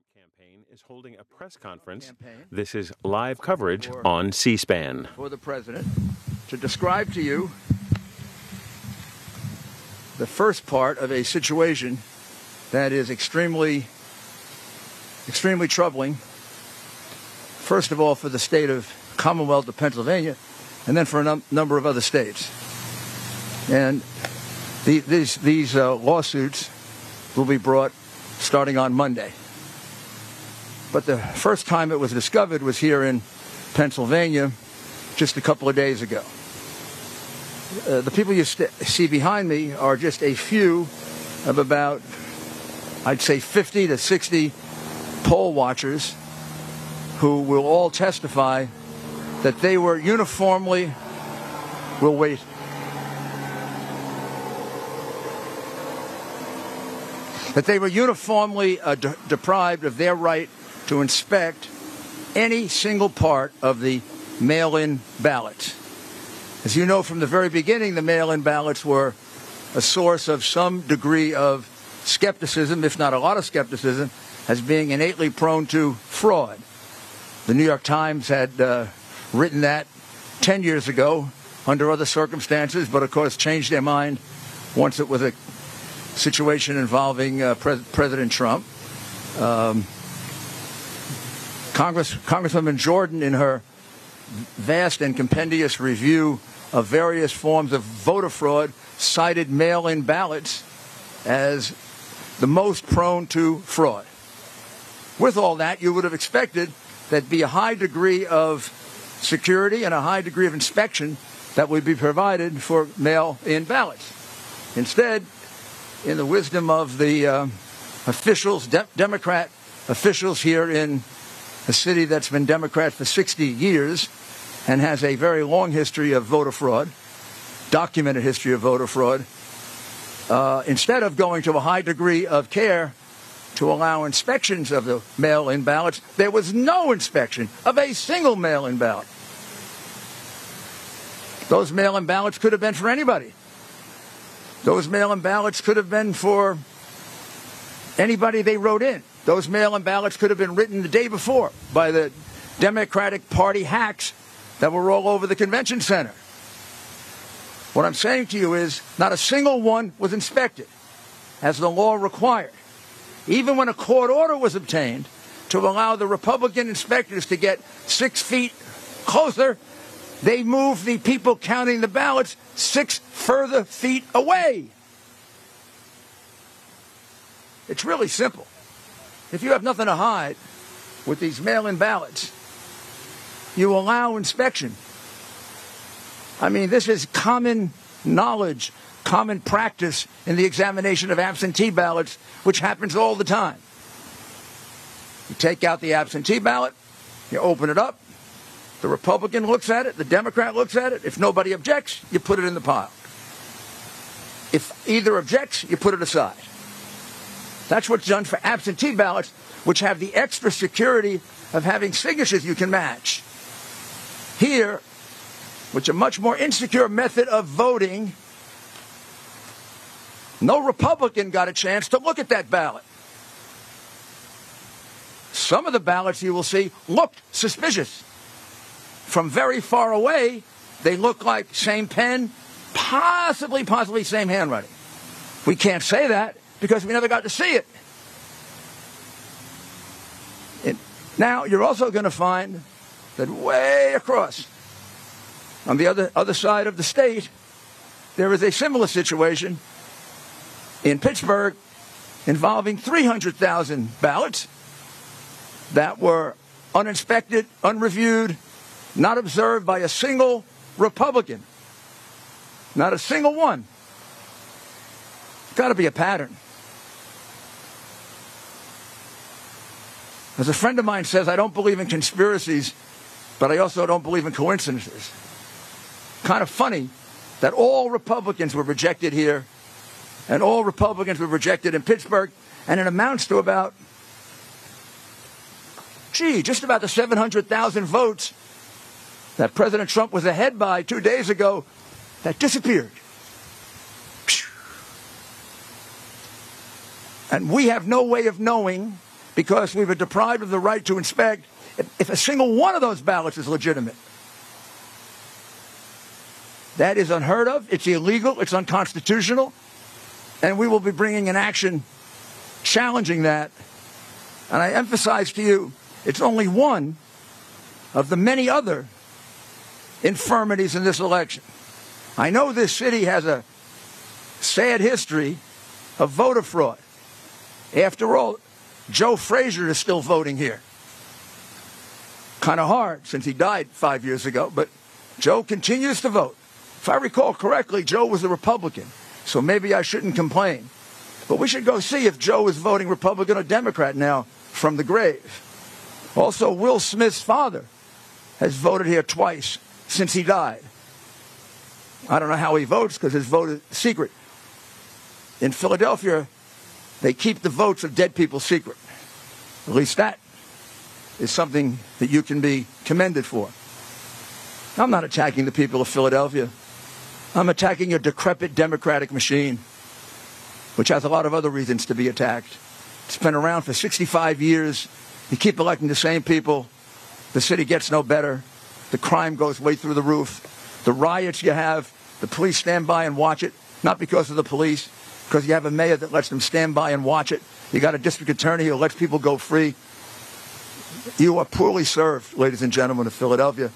Trump campaign is holding a press conference. Campaign. This is live coverage For- on C SPAN. for the president to describe to you the first part of a situation that is extremely, extremely troubling. First of all, for the state of Commonwealth of Pennsylvania, and then for a num- number of other states. And the, these, these uh, lawsuits will be brought starting on Monday. But the first time it was discovered was here in Pennsylvania just a couple of days ago. Uh, the people you st- see behind me are just a few of about, I'd say, 50 to 60 poll watchers who will all testify that they were uniformly, will wait, that they were uniformly uh, de- deprived of their right to inspect any single part of the mail-in ballots. As you know from the very beginning, the mail-in ballots were a source of some degree of skepticism, if not a lot of skepticism, as being innately prone to fraud. The New York Times had uh, written that 10 years ago under other circumstances, but of course changed their mind once it was a situation involving uh, Pres- President Trump. Um, Congress, Congresswoman Jordan, in her vast and compendious review of various forms of voter fraud, cited mail in ballots as the most prone to fraud. With all that, you would have expected there'd be a high degree of security and a high degree of inspection that would be provided for mail in ballots. Instead, in the wisdom of the uh, officials, de- Democrat officials here in a city that's been Democrat for 60 years and has a very long history of voter fraud, documented history of voter fraud, uh, instead of going to a high degree of care to allow inspections of the mail-in ballots, there was no inspection of a single mail-in ballot. Those mail-in ballots could have been for anybody. Those mail-in ballots could have been for anybody they wrote in. Those mail-in ballots could have been written the day before by the Democratic Party hacks that were all over the convention center. What I'm saying to you is not a single one was inspected as the law required. Even when a court order was obtained to allow the Republican inspectors to get six feet closer, they moved the people counting the ballots six further feet away. It's really simple. If you have nothing to hide with these mail in ballots, you allow inspection. I mean, this is common knowledge, common practice in the examination of absentee ballots, which happens all the time. You take out the absentee ballot, you open it up, the Republican looks at it, the Democrat looks at it. If nobody objects, you put it in the pile. If either objects, you put it aside. That's what's done for absentee ballots, which have the extra security of having signatures you can match. Here, which is a much more insecure method of voting, no Republican got a chance to look at that ballot. Some of the ballots you will see looked suspicious. From very far away, they look like same pen, possibly, possibly same handwriting. We can't say that because we never got to see it. now, you're also going to find that way across on the other, other side of the state, there is a similar situation in Pittsburgh involving 300,000 ballots that were uninspected, unreviewed, not observed by a single Republican. Not a single one. Got to be a pattern. As a friend of mine says, I don't believe in conspiracies, but I also don't believe in coincidences. Kind of funny that all Republicans were rejected here, and all Republicans were rejected in Pittsburgh, and it amounts to about, gee, just about the 700,000 votes that President Trump was ahead by two days ago that disappeared. And we have no way of knowing because we were deprived of the right to inspect if, if a single one of those ballots is legitimate. That is unheard of. It's illegal. It's unconstitutional. And we will be bringing an action challenging that. And I emphasize to you, it's only one of the many other infirmities in this election. I know this city has a sad history of voter fraud. After all, Joe Frazier is still voting here. Kind of hard since he died five years ago, but Joe continues to vote. If I recall correctly, Joe was a Republican, so maybe I shouldn't complain. But we should go see if Joe is voting Republican or Democrat now from the grave. Also, Will Smith's father has voted here twice since he died. I don't know how he votes because his vote is secret. In Philadelphia, they keep the votes of dead people secret. At least that is something that you can be commended for. I'm not attacking the people of Philadelphia. I'm attacking your decrepit democratic machine, which has a lot of other reasons to be attacked. It's been around for 65 years. You keep electing the same people. The city gets no better. The crime goes way through the roof. The riots you have, the police stand by and watch it, not because of the police, because you have a mayor that lets them stand by and watch it. You got a district attorney who lets people go free. You are poorly served, ladies and gentlemen of Philadelphia.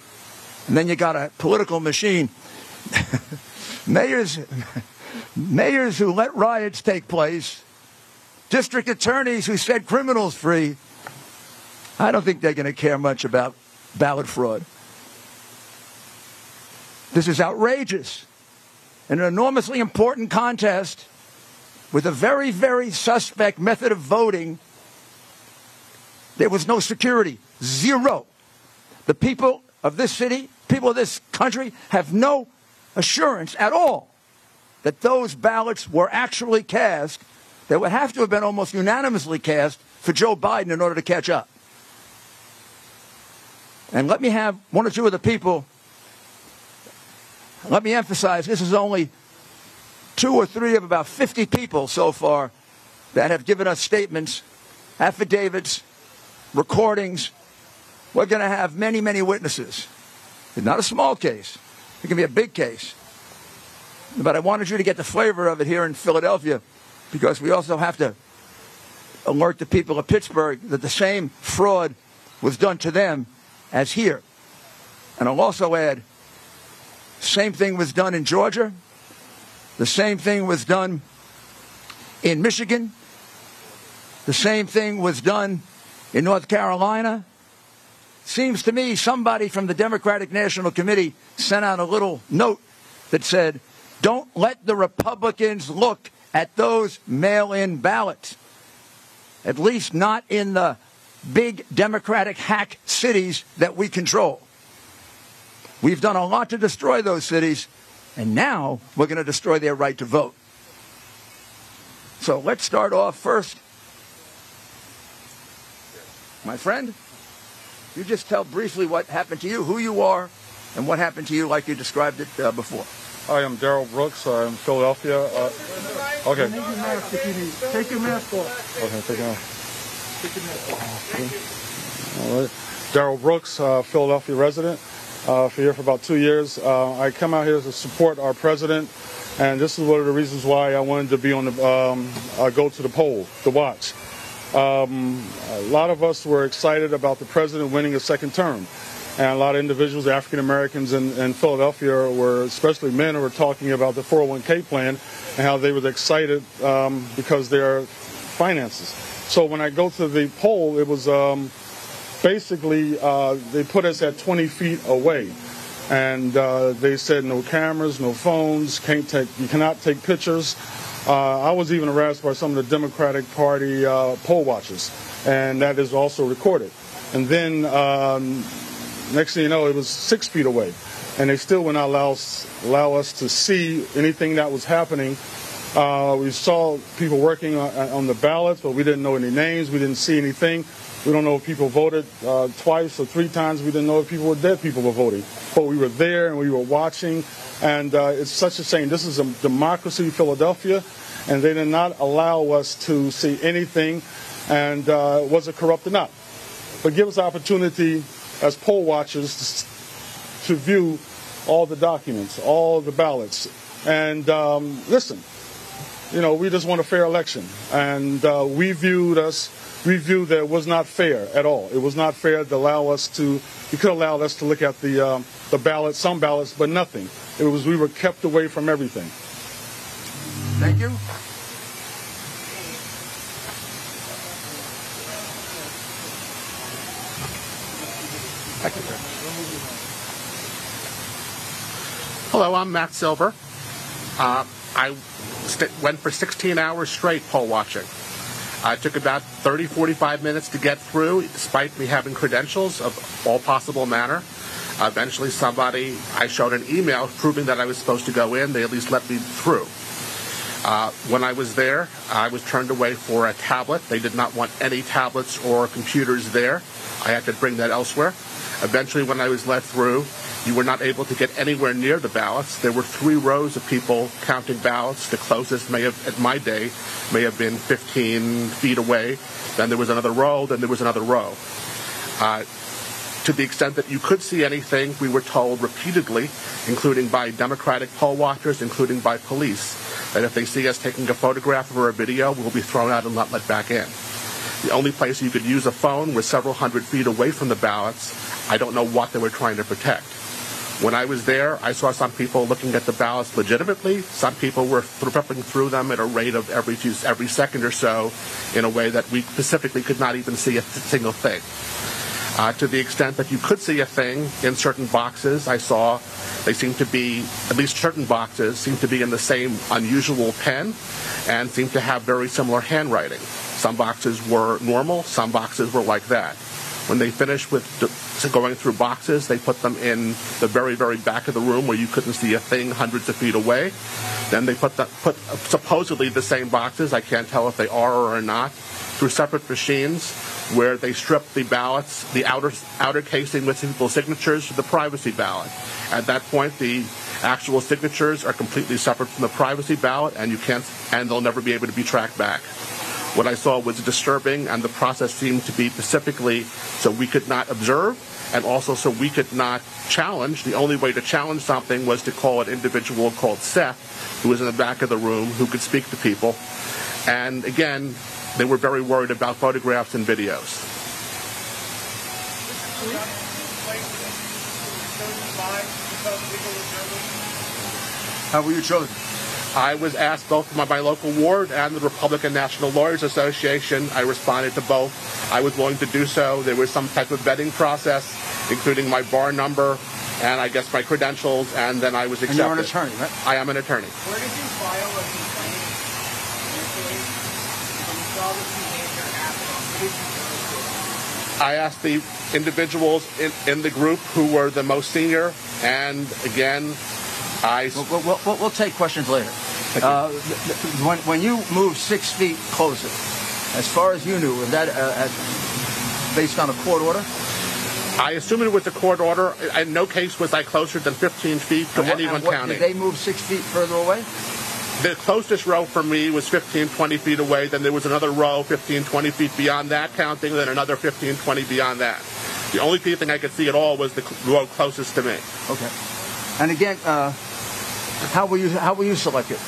And then you got a political machine. mayors, mayors who let riots take place, district attorneys who set criminals free. I don't think they're going to care much about ballot fraud. This is outrageous. In an enormously important contest with a very, very suspect method of voting, there was no security. Zero. The people of this city, people of this country, have no assurance at all that those ballots were actually cast that would have to have been almost unanimously cast for Joe Biden in order to catch up. And let me have one or two of the people let me emphasize this is only two or three of about 50 people so far that have given us statements, affidavits, recordings. We're going to have many, many witnesses. It's not a small case, it can be a big case. But I wanted you to get the flavor of it here in Philadelphia because we also have to alert the people of Pittsburgh that the same fraud was done to them as here. And I'll also add same thing was done in Georgia. The same thing was done in Michigan. The same thing was done in North Carolina. Seems to me somebody from the Democratic National Committee sent out a little note that said, don't let the Republicans look at those mail in ballots. At least not in the big Democratic hack cities that we control. We've done a lot to destroy those cities, and now we're going to destroy their right to vote. So let's start off first. My friend, you just tell briefly what happened to you, who you are, and what happened to you like you described it uh, before. I am Daryl Brooks. I'm Philadelphia. Uh, okay. Take your mask if you need. Take your mask off. Okay, take it off. Take your mask off. All right. Daryl Brooks, uh, Philadelphia resident uh, for here for about two years. Uh, I come out here to support our president, and this is one of the reasons why I wanted to be on the um, uh, go to the poll to watch. Um, a lot of us were excited about the president winning a second term. And a lot of individuals, African Americans in, in, Philadelphia, were especially men, were talking about the 401k plan and how they were excited um, because their finances. So when I go to the poll, it was um, basically uh, they put us at 20 feet away, and uh, they said no cameras, no phones, can't take, you cannot take pictures. Uh, I was even harassed by some of the Democratic Party uh, poll watchers, and that is also recorded. And then um, next thing you know, it was six feet away, and they still would not allow allow us to see anything that was happening. Uh, we saw people working on, on the ballots, but we didn't know any names. We didn't see anything. We don't know if people voted uh, twice or three times. We didn't know if people were dead people were voting. But we were there and we were watching. And uh, it's such a shame. This is a democracy, Philadelphia, and they did not allow us to see anything. and uh, was it corrupt or not. But give us the opportunity as poll watchers to, to view all the documents, all the ballots, and um, listen. You know, we just want a fair election, and uh, we viewed us. We viewed that it was not fair at all. It was not fair to allow us to. You could allow us to look at the um, the ballots, some ballots, but nothing. It was we were kept away from everything. Thank you. Hello, I'm Matt Silver. Uh, I st- went for 16 hours straight poll watching. It took about 30, 45 minutes to get through, despite me having credentials of all possible manner. Eventually, somebody, I showed an email proving that I was supposed to go in. They at least let me through. Uh, when I was there, I was turned away for a tablet. They did not want any tablets or computers there. I had to bring that elsewhere. Eventually, when I was let through, you were not able to get anywhere near the ballots. There were three rows of people counting ballots. The closest may have, at my day, may have been 15 feet away. Then there was another row. Then there was another row. Uh, to the extent that you could see anything, we were told repeatedly, including by Democratic poll watchers, including by police, that if they see us taking a photograph or a video, we'll be thrown out and not let back in. The only place you could use a phone was several hundred feet away from the ballots. I don't know what they were trying to protect. When I was there, I saw some people looking at the ballots legitimately. Some people were flipping through them at a rate of every every second or so, in a way that we specifically could not even see a single thing. Uh, to the extent that you could see a thing in certain boxes, I saw they seemed to be, at least certain boxes, seemed to be in the same unusual pen and seemed to have very similar handwriting. Some boxes were normal, some boxes were like that. When they finished with going through boxes, they put them in the very, very back of the room where you couldn't see a thing hundreds of feet away. Then they put the, put supposedly the same boxes. I can't tell if they are or are not through separate machines where they strip the ballots, the outer outer casing with people's signatures to the privacy ballot. At that point, the actual signatures are completely separate from the privacy ballot, and you can't, and they'll never be able to be tracked back. What I saw was disturbing, and the process seemed to be specifically so we could not observe and also so we could not challenge. The only way to challenge something was to call an individual called Seth, who was in the back of the room, who could speak to people. And again, they were very worried about photographs and videos. How were you chosen? I was asked both by my local ward and the Republican National Lawyers Association. I responded to both. I was willing to do so. There was some type of vetting process, including my bar number and I guess my credentials, and then I was accepted. And accepted. you're an attorney, right? I am an attorney. Where did you file a complaint initially? When you saw this behavior happen, what did you do? I asked the individuals in, in the group who were the most senior, and again, I We'll, we'll, we'll, we'll take questions later. Uh, when, when you moved six feet closer, as far as you knew, was that uh, at, based on a court order? I assumed it was a court order. In no case was I closer than 15 feet to And what- anyone and what- counting. Did they move six feet further away? The closest row for me was 15, 20 feet away. Then there was another row 15, 20 feet beyond that counting, then another 15, 20 beyond that. The only thing I could see at all was the row closest to me. Okay. And again, uh, how were you how were you selected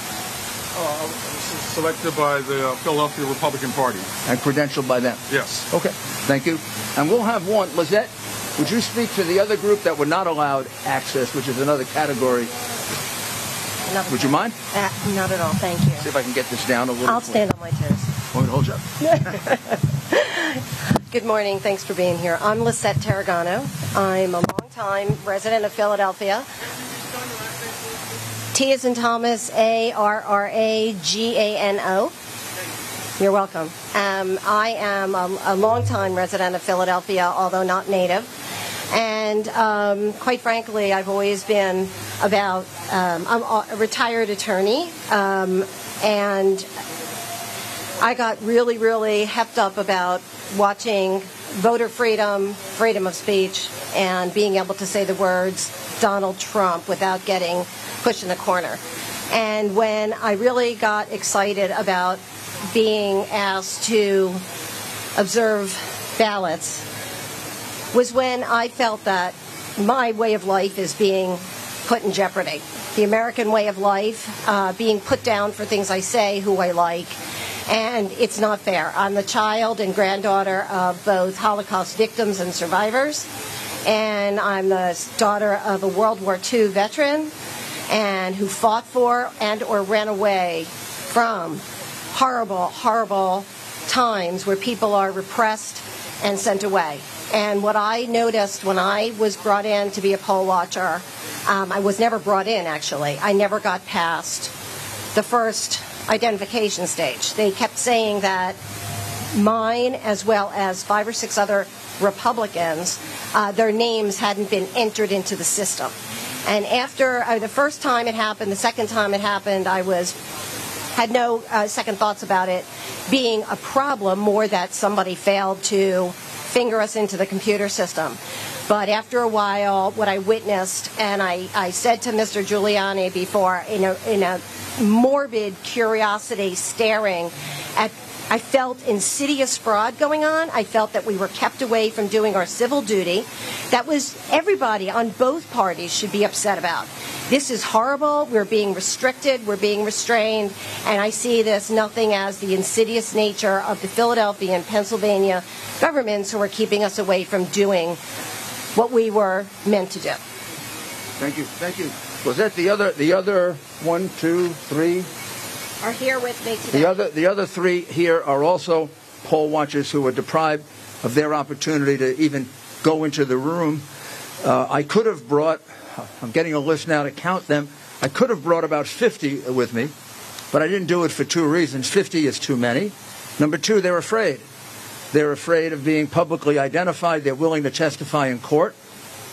Uh, this is selected by the uh, Philadelphia Republican Party. and credentialed by them? Yes. Okay. Thank you. And we'll have one. Lizette, would you speak to the other group that were not allowed access, which is another category? Not Would you mind? Uh, not at all, thank you. See if I can get this down a little. I'll stand on my toes. Want me to hold you up? Good morning, thanks for being here. I'm Lisette Tarragano. I'm a longtime resident of Philadelphia. T is in Thomas, A R R A G A N O. You're welcome. Um, I am a, a longtime resident of Philadelphia, although not native. And um, quite frankly, I've always been about, um, I'm a retired attorney, um, and I got really, really hepped up about watching voter freedom, freedom of speech, and being able to say the words Donald Trump without getting pushed in the corner. And when I really got excited about being asked to observe ballots was when I felt that my way of life is being put in jeopardy. The American way of life uh, being put down for things I say, who I like, and it's not fair. I'm the child and granddaughter of both Holocaust victims and survivors, and I'm the daughter of a World War II veteran and who fought for and or ran away from horrible, horrible times where people are repressed and sent away. And what I noticed when I was brought in to be a poll watcher, um, I was never brought in actually. I never got past the first identification stage. They kept saying that mine, as well as five or six other Republicans, uh, their names hadn't been entered into the system. And after uh, the first time it happened, the second time it happened, I was had no uh, second thoughts about it being a problem, more that somebody failed to finger us into the computer system. But after a while, what I witnessed, and I, I said to Mr. Giuliani before, in a, in a morbid curiosity, staring at I felt insidious fraud going on. I felt that we were kept away from doing our civil duty. That was everybody on both parties should be upset about. This is horrible. We're being restricted. We're being restrained. And I see this nothing as the insidious nature of the Philadelphia and Pennsylvania governments who are keeping us away from doing what we were meant to do. Thank you. Thank you. Was that the other, the other one, two, three, Are here with me today. The other, the other three here are also poll watchers who were deprived of their opportunity to even go into the room. Uh, I could have brought, I'm getting a list now to count them, I could have brought about 50 with me, but I didn't do it for two reasons. 50 is too many. Number two, they're afraid. They're afraid of being publicly identified. They're willing to testify in court.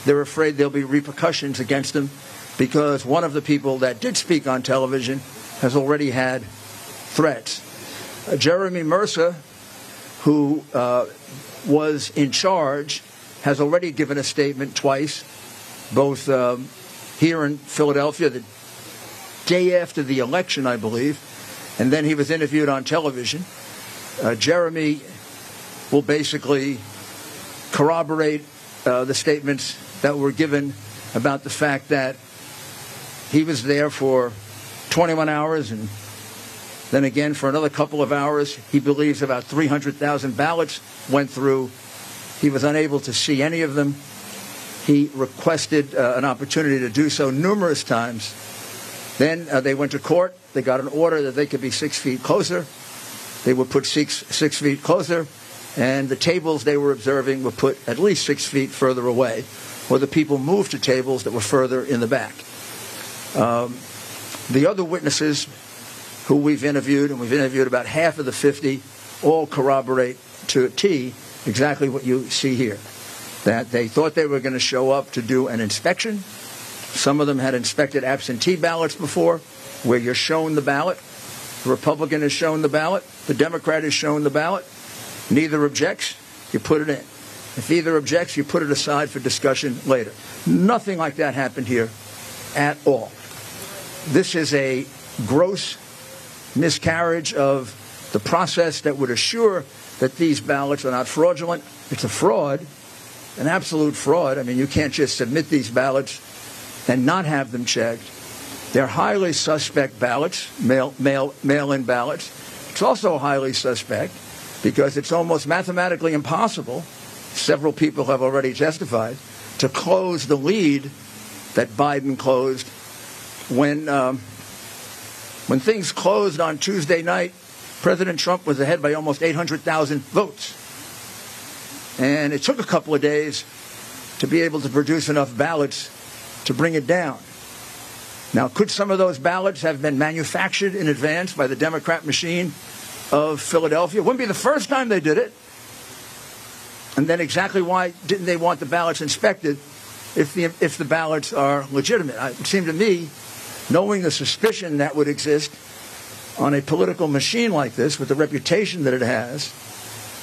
They're afraid there'll be repercussions against them because one of the people that did speak on television has already had threats. Uh, Jeremy Mercer, who uh, was in charge, has already given a statement twice, both um, here in Philadelphia the day after the election, I believe, and then he was interviewed on television. Uh, Jeremy will basically corroborate uh, the statements that were given about the fact that he was there for 21 hours and then again for another couple of hours. He believes about 300,000 ballots went through. He was unable to see any of them. He requested uh, an opportunity to do so numerous times. Then uh, they went to court. They got an order that they could be six feet closer. They were put six, six feet closer, and the tables they were observing were put at least six feet further away, or the people moved to tables that were further in the back. Um, the other witnesses who we've interviewed, and we've interviewed about half of the 50, all corroborate to a T exactly what you see here. That they thought they were going to show up to do an inspection. Some of them had inspected absentee ballots before, where you're shown the ballot. The Republican is shown the ballot. The Democrat is shown the ballot. Neither objects, you put it in. If either objects, you put it aside for discussion later. Nothing like that happened here at all. This is a gross miscarriage of the process that would assure that these ballots are not fraudulent. It's a fraud, an absolute fraud. I mean, you can't just submit these ballots and not have them checked. They're highly suspect ballots, mail, mail, mail-in ballots. It's also highly suspect because it's almost mathematically impossible, several people have already testified, to close the lead that Biden closed when um, when things closed on Tuesday night, President Trump was ahead by almost 800,000 votes. And it took a couple of days to be able to produce enough ballots to bring it down. Now, could some of those ballots have been manufactured in advance by the Democrat machine of Philadelphia? It wouldn't be the first time they did it. And then exactly why didn't they want the ballots inspected if the, if the ballots are legitimate? It seemed to me knowing the suspicion that would exist on a political machine like this with the reputation that it has,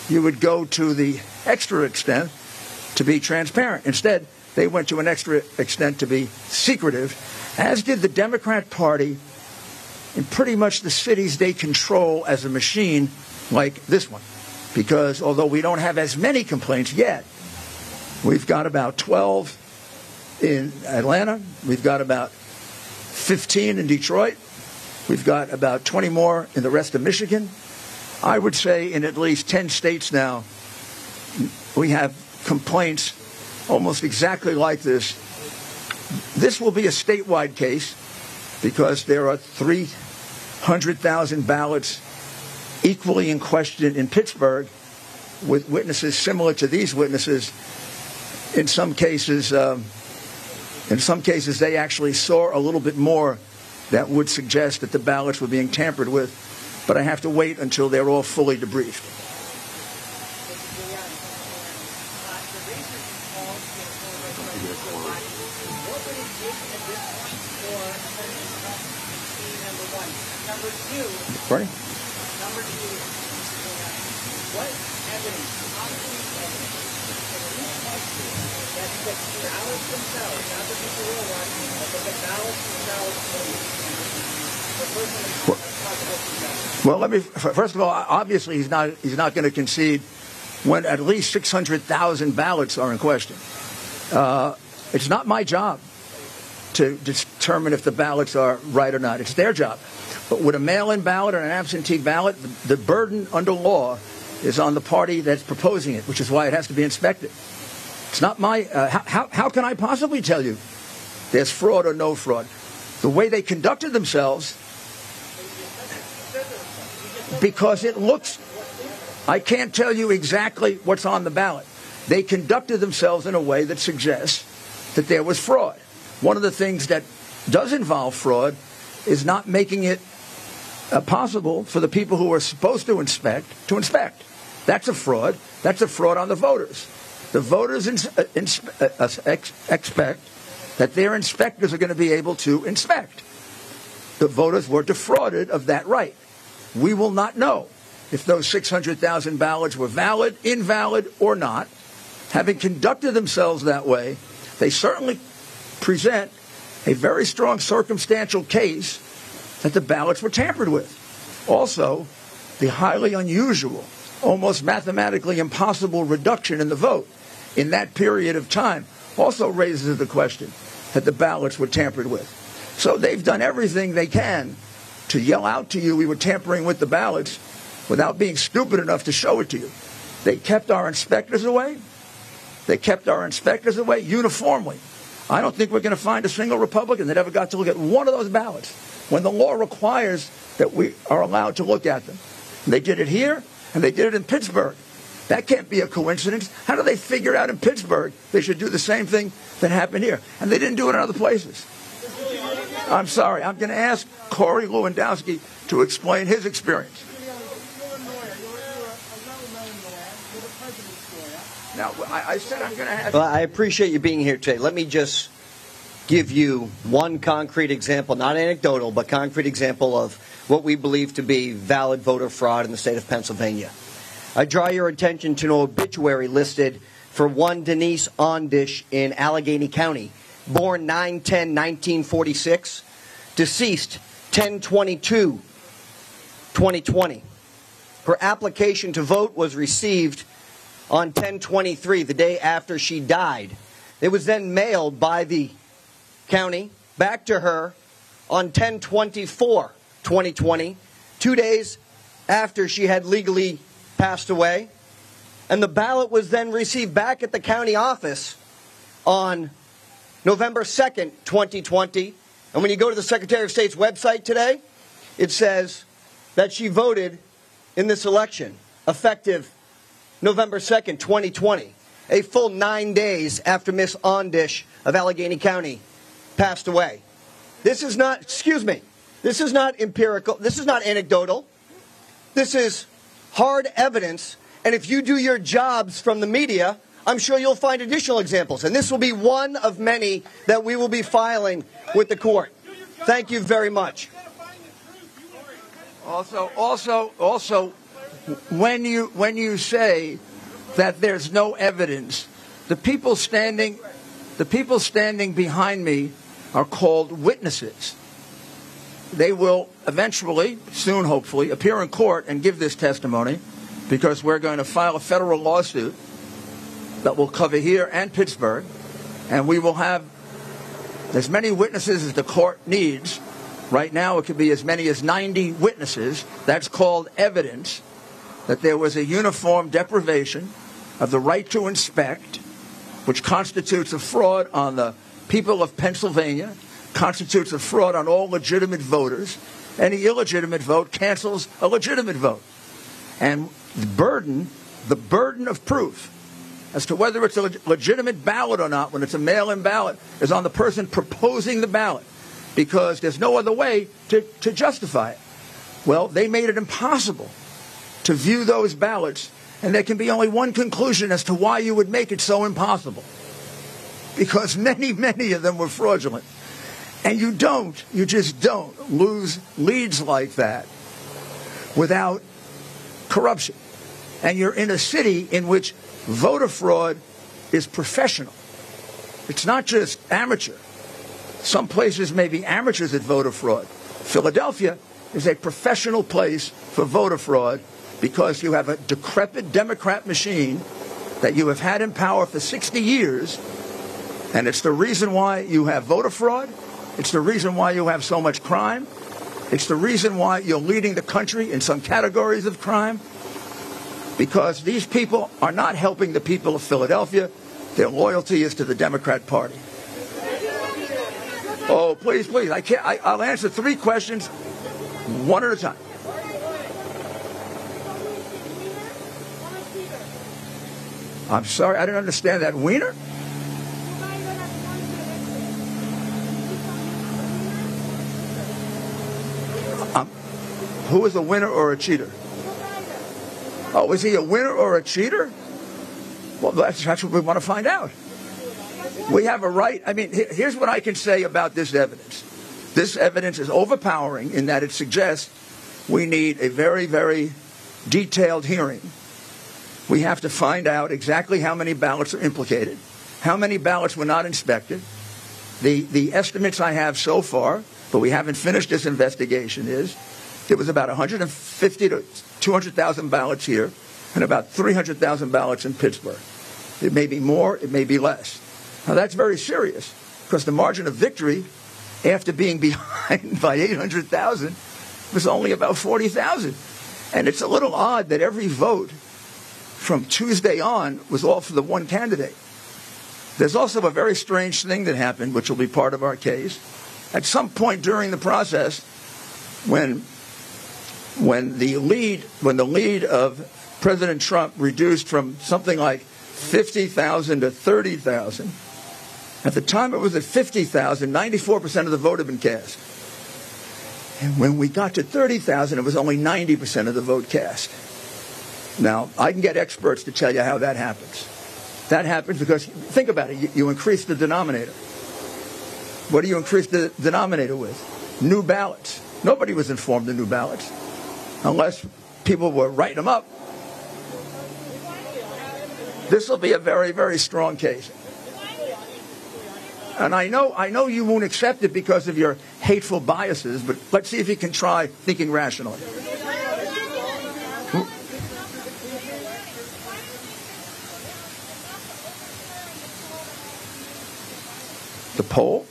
you would go to the extra extent to be transparent. Instead, they went to an extra extent to be secretive, as did the Democrat Party in pretty much the cities they control as a machine like this one. because although we don't have as many complaints yet, we've got about 12 in Atlanta, we've got about 15 in Detroit, we've got about 20 more in the rest of Michigan. I would say in at least 10 states now, we have complaints almost exactly like this. This will be a statewide case because there are 300,000 ballots equally in question in Pittsburgh with witnesses similar to these witnesses. In some cases, um, in some cases, they actually saw a little bit more that would suggest that the ballots were being tampered with. But I have to wait until they're all fully debriefed. Number two, Right? number two, what evidence, concrete evidence, can you point to that the ballots themselves, not the people who are watching, but the ballots themselves, the person is possible to know? Well, let me first of all, obviously he's not he's not going to concede when at least 600,000 ballots are in question. Uh, it's not my job to determine if the ballots are right or not. It's their job. But with a mail-in ballot or an absentee ballot, the, the burden under law is on the party that's proposing it, which is why it has to be inspected. It's not my. Uh, how, how, how can I possibly tell you there's fraud or no fraud? The way they conducted themselves because it looks I can't tell you exactly what's on the ballot. They conducted themselves in a way that suggests that there was fraud. One of the things that does involve fraud is not making it uh, possible for the people who are supposed to inspect to inspect. That's a fraud. That's a fraud on the voters. The voters ins- uh, ins- uh, uh, ex- expect that their inspectors are going to be able to inspect. The voters were defrauded of that right. We will not know if those 600,000 ballots were valid, invalid, or not. Having conducted themselves that way, they certainly present a very strong circumstantial case that the ballots were tampered with. Also, the highly unusual, almost mathematically impossible reduction in the vote in that period of time also raises the question that the ballots were tampered with. So they've done everything they can to yell out to you we were tampering with the ballots without being stupid enough to show it to you. They kept our inspectors away. They kept our inspectors away uniformly. I don't think we're going to find a single Republican that ever got to look at one of those ballots when the law requires that we are allowed to look at them. And they did it here, and they did it in Pittsburgh. That can't be a coincidence. How do they figure out in Pittsburgh they should do the same thing that happened here? And they didn't do it in other places. I'm sorry. I'm going to ask Corey Lewandowski to explain his experience. Now, I, I said I'm going to ask. Well, I appreciate you being here today. Let me just give you one concrete example, not anecdotal, but concrete example of what we believe to be valid voter fraud in the state of Pennsylvania. I draw your attention to an obituary listed for one Denise Ondish in Allegheny County, born 9 10 1946, deceased 10 22 2020. Her application to vote was received on 1023, the day after she died. It was then mailed by the county back to her on 1024, 2020, two days after she had legally passed away. And the ballot was then received back at the county office on November 2nd, 2020. And when you go to the Secretary of State's website today, it says that she voted in this election effective November 2nd, 2020, a full nine days after Miss Ondish of Allegheny County passed away. This is not, excuse me, this is not empirical, this is not anecdotal. This is hard evidence. And if you do your jobs from the media, I'm sure you'll find additional examples. And this will be one of many that we will be filing with the court. Thank you very much. Also, also, also, when you when you say that there's no evidence, the people standing, the people standing behind me are called witnesses. They will eventually, soon hopefully, appear in court and give this testimony. because we're going to file a federal lawsuit that will cover here and Pittsburgh, and we will have as many witnesses as the court needs. Right now, it could be as many as 90 witnesses. That's called evidence that there was a uniform deprivation of the right to inspect, which constitutes a fraud on the people of Pennsylvania, constitutes a fraud on all legitimate voters. Any illegitimate vote cancels a legitimate vote. And the burden, the burden of proof as to whether it's a leg- legitimate ballot or not when it's a mail-in ballot is on the person proposing the ballot because there's no other way to, to justify it. Well, they made it impossible to view those ballots, and there can be only one conclusion as to why you would make it so impossible. Because many, many of them were fraudulent. And you don't, you just don't lose leads like that without corruption. And you're in a city in which voter fraud is professional. It's not just amateur. Some places may be amateurs at voter fraud. Philadelphia is a professional place for voter fraud because you have a decrepit Democrat machine that you have had in power for 60 years, and it's the reason why you have voter fraud. It's the reason why you have so much crime. It's the reason why you're leading the country in some categories of crime. Because these people are not helping the people of Philadelphia. Their loyalty is to the Democrat Party. Oh, please, please. I can't. I, I'll answer three questions, one at a time. I'm sorry, I didn't understand that. Wiener? Who is a winner or a cheater? Oh, is he a winner or a cheater? Well, that's, that's what we want to find out. We have a right. I mean, here's what I can say about this evidence. This evidence is overpowering in that it suggests we need a very, very detailed hearing. We have to find out exactly how many ballots are implicated, how many ballots were not inspected. The, the estimates I have so far, but we haven't finished this investigation, is there was about 150 to 200,000 ballots here and about 300,000 ballots in Pittsburgh. It may be more, it may be less. Now that's very serious because the margin of victory after being behind by 800,000 was only about 40,000. And it's a little odd that every vote from Tuesday on was all for the one candidate. There's also a very strange thing that happened, which will be part of our case. At some point during the process, when when the lead when the lead of President Trump reduced from something like 50,000 to 30,000, at the time it was at 50,000, 94% of the vote had been cast. And when we got to 30,000, it was only 90% of the vote cast. Now, I can get experts to tell you how that happens. That happens because, think about it, you, you increase the denominator. What do you increase the denominator with? New ballots. Nobody was informed of new ballots unless people were writing them up. This will be a very, very strong case. And I know, I know you won't accept it because of your hateful biases, but let's see if you can try thinking rationally. The poll?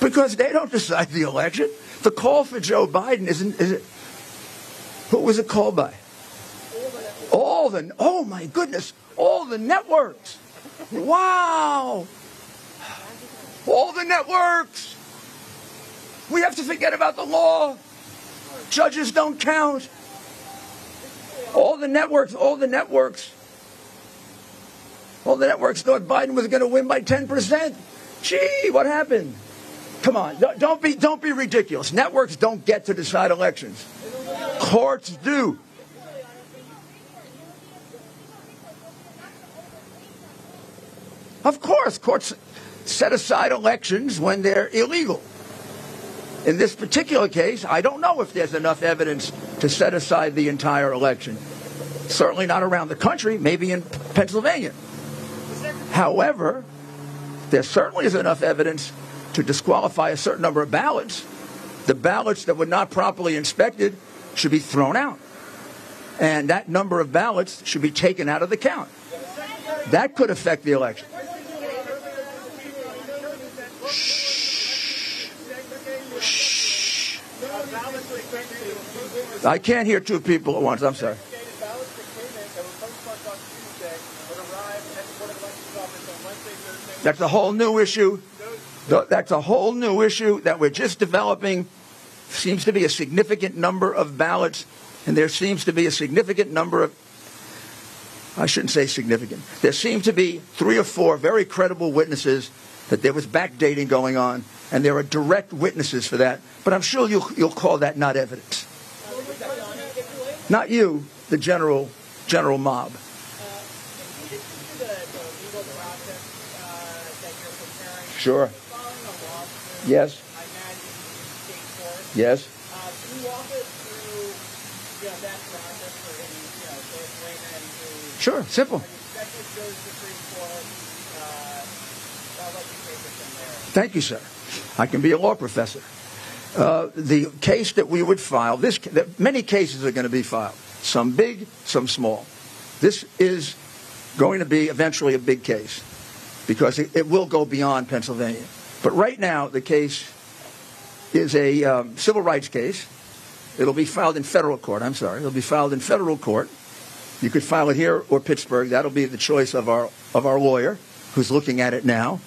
Because they don't decide the election. The call for Joe Biden isn't, is it? Who was it called by? All the, oh my goodness, all the networks. Wow. All the networks. We have to forget about the law. Judges don't count. All the networks, all the networks. All the networks thought Biden was going to win by 10%. Gee, what happened? Come on, don't- don't be, don't be ridiculous. Networks don't get to decide elections. Courts do. Of course, courts set aside elections when they're illegal. In this particular case, I don't know if there's enough evidence to set aside the entire election. Certainly not around the country, maybe in Pennsylvania. However, there certainly is enough evidence to disqualify a certain number of ballots. The ballots that were not properly inspected should be thrown out. And that number of ballots should be taken out of the count. That could affect the election. Shh. Shh. I can't hear two people at once. I'm sorry. That's a whole new issue. Th- That's a whole new issue that we're just developing. Seems to be a significant number of ballots, and there seems to be a significant number of. I shouldn't say significant. There seem to be three or four very credible witnesses that there was backdating going on, and there are direct witnesses for that. But I'm sure you'll, you'll call that not evidence. Not you, the general general mob. Sure. Yes. Yes. Sure. Simple. Thank you, sir. I can be a law professor. Uh, the case that we would file, this that many cases are going to be filed. Some big, some small. This is going to be eventually a big case because it, it will go beyond Pennsylvania. But right now, the case is a um, civil rights case. It'll be filed in federal court. I'm sorry. It'll be filed in federal court. You could file it here or Pittsburgh. That'll be the choice of our of our lawyer, who's looking at it now.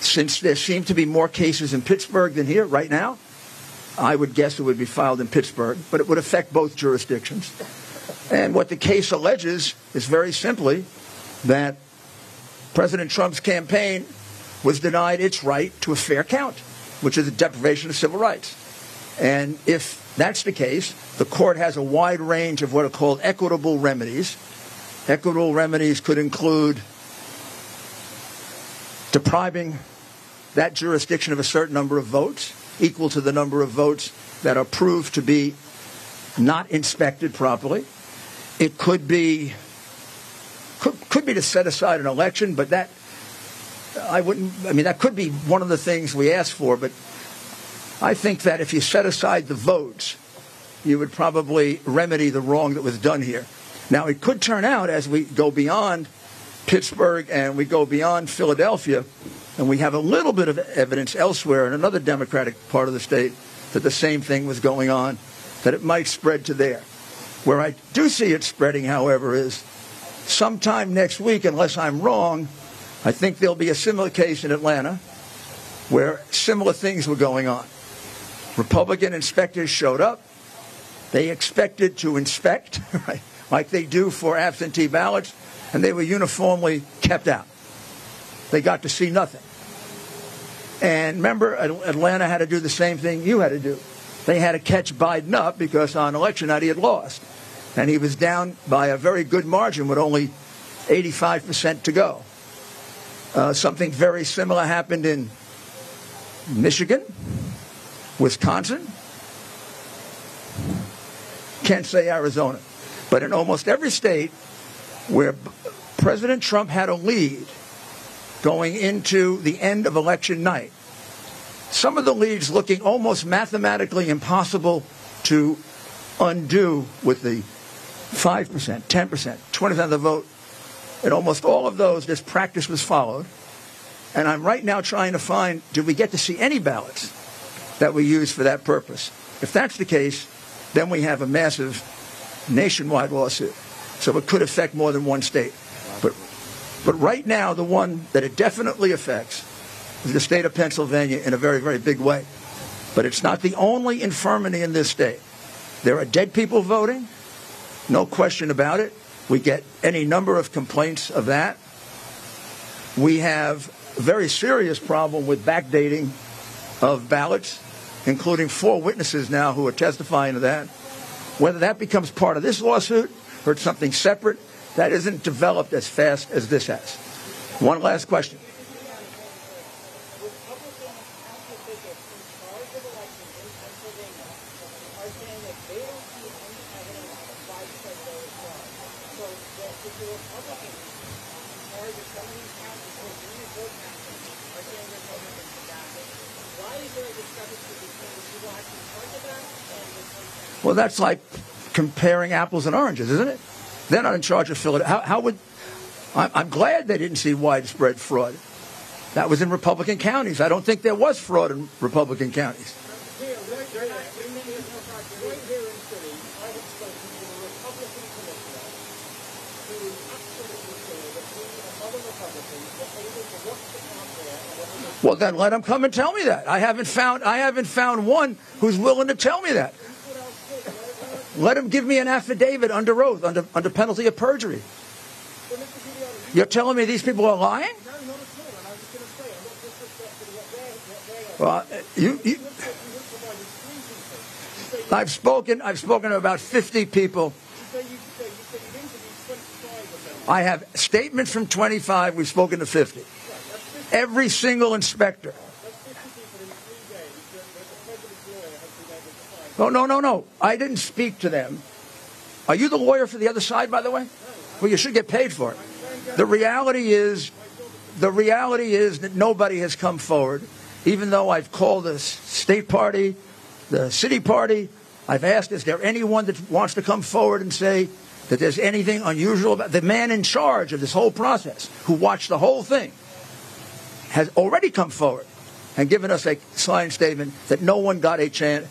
Since there seem to be more cases in Pittsburgh than here right now, I would guess it would be filed in Pittsburgh, but it would affect both jurisdictions. And what the case alleges is very simply that President Trump's campaign was denied its right to a fair count, which is a deprivation of civil rights. And if that's the case, the court has a wide range of what are called equitable remedies. Equitable remedies could include depriving that jurisdiction of a certain number of votes, equal to the number of votes that are proved to be not inspected properly. It could be could, could be to set aside an election, but that I wouldn't. I mean, that could be one of the things we ask for. But I think that if you set aside the votes, you would probably remedy the wrong that was done here. Now, it could turn out as we go beyond Pittsburgh and we go beyond Philadelphia, and we have a little bit of evidence elsewhere in another Democratic part of the state that the same thing was going on, that it might spread to there. Where I do see it spreading, however, is sometime next week, unless I'm wrong, I think there'll be a similar case in Atlanta where similar things were going on. Republican inspectors showed up. They expected to inspect, right, like they do for absentee ballots, and they were uniformly kept out. They got to see nothing. And remember, Atlanta had to do the same thing you had to do. They had to catch Biden up because on election night he had lost. And he was down by a very good margin with only 85% to go. Uh, something very similar happened in Michigan, Wisconsin, can't say Arizona, but in almost every state where President Trump had a lead going into the end of election night, some of the leads looking almost mathematically impossible to undo with the 5%, 10%, 20% of the vote. In almost all of those, this practice was followed. And I'm right now trying to find did we get to see any ballots that we used for that purpose? If that's the case, then we have a massive nationwide lawsuit. So it could affect more than one state. But, but right now, the one that it definitely affects is the state of Pennsylvania in a very, very big way. But it's not the only infirmity in this state. There are dead people voting, no question about it. We get any number of complaints of that. We have a very serious problem with backdating of ballots, including four witnesses now who are testifying to that. Whether that becomes part of this lawsuit or it's something separate, that isn't developed as fast as this has. One last question. Why is there a discrepancy between the people actually in charge of that and the contract? Well, that's like comparing apples and oranges, isn't it? They're not in charge of Philadelphia. How, how would I'm, I'm glad they didn't see widespread fraud. That was in Republican counties. I don't think there was fraud in Republican counties. Well, then let them come and tell me that. I haven't found I haven't found one who's willing to tell me that. Let him give me an affidavit under oath, under under penalty of perjury. You're telling me these people are lying? No, not at all. And I was going to say, I'm not disrespecting what they're, what they're Well, uh, you, you I've spoken I've spoken to about 50 people. say you, say you say you've interviewed 25 of them. I have statements from 25. We've spoken to 50. Every single inspector. That's 50 people in three days that, that the president's lawyer has been able to find. No, no, no, no. I didn't speak to them. Are you the lawyer for the other side, by the way? Well, you should get paid for it. The reality is, the reality is that nobody has come forward, even though I've called the state party, the city party. I've asked, is there anyone that wants to come forward and say that there's anything unusual about the man in charge of this whole process, who watched the whole thing, has already come forward and given us a signed statement that no one got a chance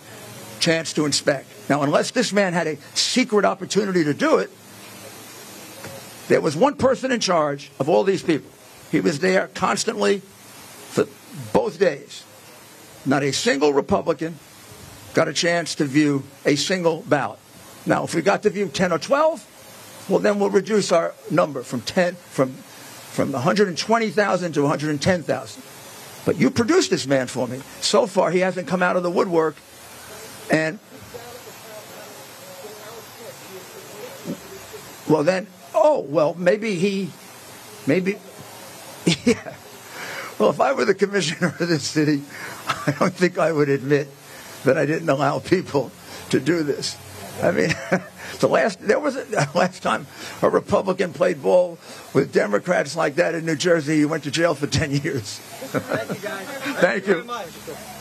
chance to inspect. Now, unless this man had a secret opportunity to do it, there was one person in charge of all these people. He was there constantly for both days. Not a single Republican got a chance to view a single ballot. Now, if we got to view 10 or 12, well, then we'll reduce our number from 10 from from 120,000 to 110,000. But you produced this man for me. So far, he hasn't come out of the woodwork and well, then, oh, well, maybe he, maybe, yeah. Well, if I were the commissioner of this city, I don't think I would admit that I didn't allow people to do this. I mean, the last there was a, last time a Republican played ball with Democrats like that in New Jersey, he went to jail for ten years. Thank you, guys. Thank you.